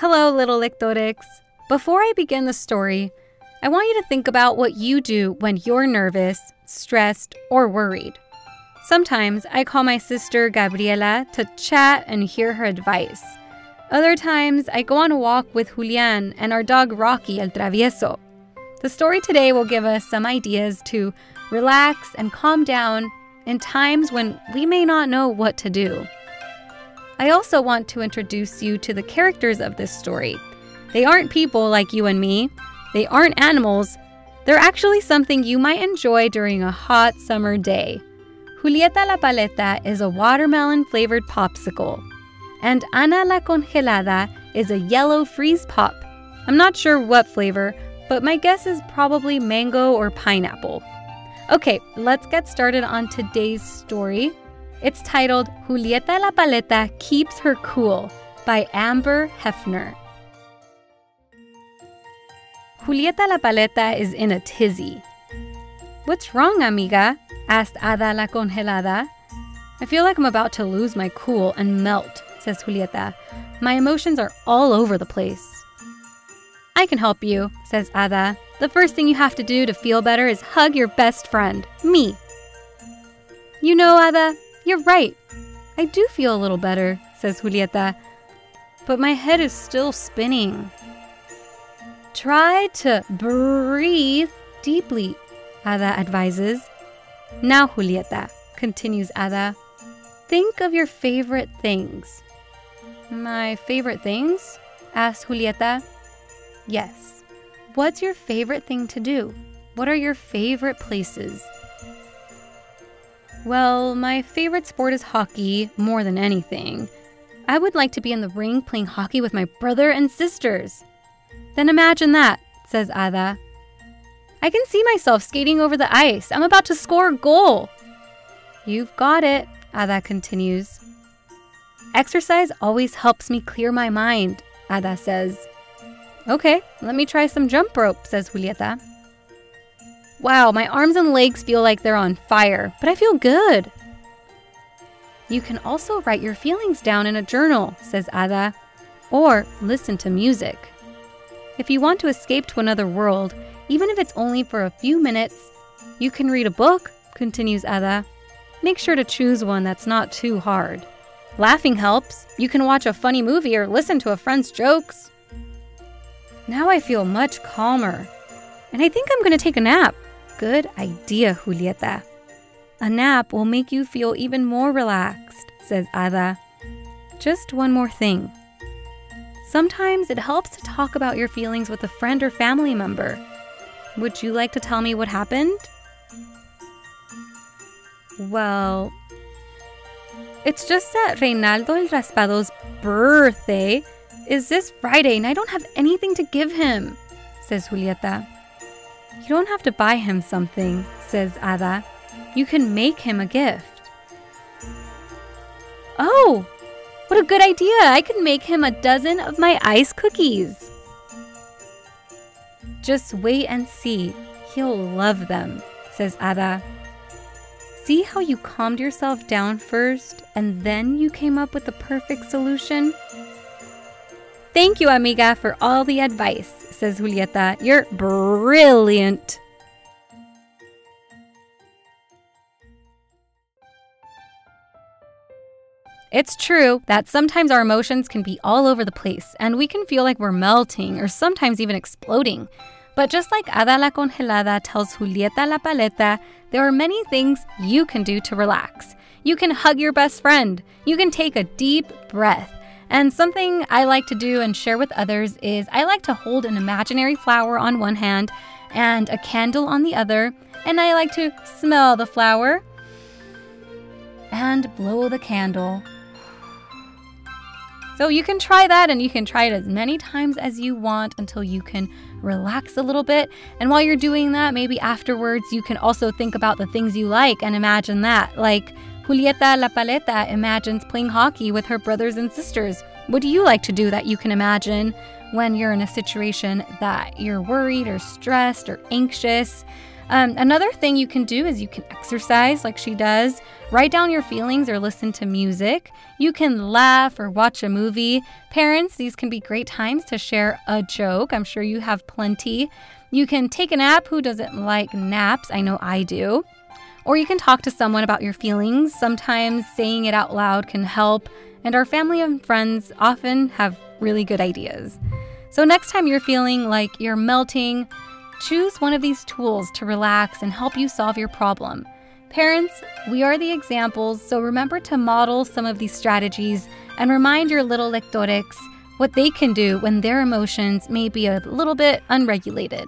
Hello, little lectores. Before I begin the story, I want you to think about what you do when you're nervous, stressed, or worried. Sometimes I call my sister Gabriela to chat and hear her advice. Other times I go on a walk with Julian and our dog Rocky el Travieso. The story today will give us some ideas to relax and calm down in times when we may not know what to do. I also want to introduce you to the characters of this story. They aren't people like you and me, they aren't animals. They're actually something you might enjoy during a hot summer day. Julieta la Paleta is a watermelon flavored popsicle, and Ana la Congelada is a yellow freeze pop. I'm not sure what flavor, but my guess is probably mango or pineapple. Okay, let's get started on today's story. It's titled Julieta la Paleta Keeps Her Cool by Amber Hefner. Julieta la Paleta is in a tizzy. What's wrong, amiga? asked Ada la Congelada. I feel like I'm about to lose my cool and melt, says Julieta. My emotions are all over the place. I can help you, says Ada. The first thing you have to do to feel better is hug your best friend, me. You know, Ada, you're right. I do feel a little better, says Julieta. But my head is still spinning. Try to breathe deeply, Ada advises. Now, Julieta, continues Ada, think of your favorite things. My favorite things? asks Julieta. Yes. What's your favorite thing to do? What are your favorite places? Well, my favorite sport is hockey more than anything. I would like to be in the ring playing hockey with my brother and sisters. Then imagine that, says Ada. I can see myself skating over the ice. I'm about to score a goal. You've got it, Ada continues. Exercise always helps me clear my mind, Ada says. Okay, let me try some jump rope, says Julieta. Wow, my arms and legs feel like they're on fire, but I feel good. You can also write your feelings down in a journal, says Ada, or listen to music. If you want to escape to another world, even if it's only for a few minutes, you can read a book, continues Ada. Make sure to choose one that's not too hard. Laughing helps. You can watch a funny movie or listen to a friend's jokes. Now I feel much calmer. And I think I'm going to take a nap. Good idea, Julieta. A nap will make you feel even more relaxed, says Ada. Just one more thing. Sometimes it helps to talk about your feelings with a friend or family member. Would you like to tell me what happened? Well, it's just that Reynaldo el Raspado's birthday is this Friday and I don't have anything to give him, says Julieta. You don't have to buy him something, says Ada. You can make him a gift. Oh, what a good idea! I could make him a dozen of my ice cookies. Just wait and see. He'll love them, says Ada. See how you calmed yourself down first and then you came up with the perfect solution? Thank you, amiga, for all the advice says Julieta. You're brilliant. It's true that sometimes our emotions can be all over the place and we can feel like we're melting or sometimes even exploding. But just like Ada la Congelada tells Julieta la Paleta, there are many things you can do to relax. You can hug your best friend. You can take a deep breath. And something I like to do and share with others is I like to hold an imaginary flower on one hand and a candle on the other, and I like to smell the flower and blow the candle. So you can try that and you can try it as many times as you want until you can relax a little bit. And while you're doing that, maybe afterwards you can also think about the things you like and imagine that. Like Julieta La Paleta imagines playing hockey with her brothers and sisters. What do you like to do that you can imagine when you're in a situation that you're worried or stressed or anxious? Um, another thing you can do is you can exercise like she does, write down your feelings or listen to music. You can laugh or watch a movie. Parents, these can be great times to share a joke. I'm sure you have plenty. You can take a nap. Who doesn't like naps? I know I do. Or you can talk to someone about your feelings. Sometimes saying it out loud can help, and our family and friends often have really good ideas. So, next time you're feeling like you're melting, choose one of these tools to relax and help you solve your problem. Parents, we are the examples, so remember to model some of these strategies and remind your little lectores what they can do when their emotions may be a little bit unregulated.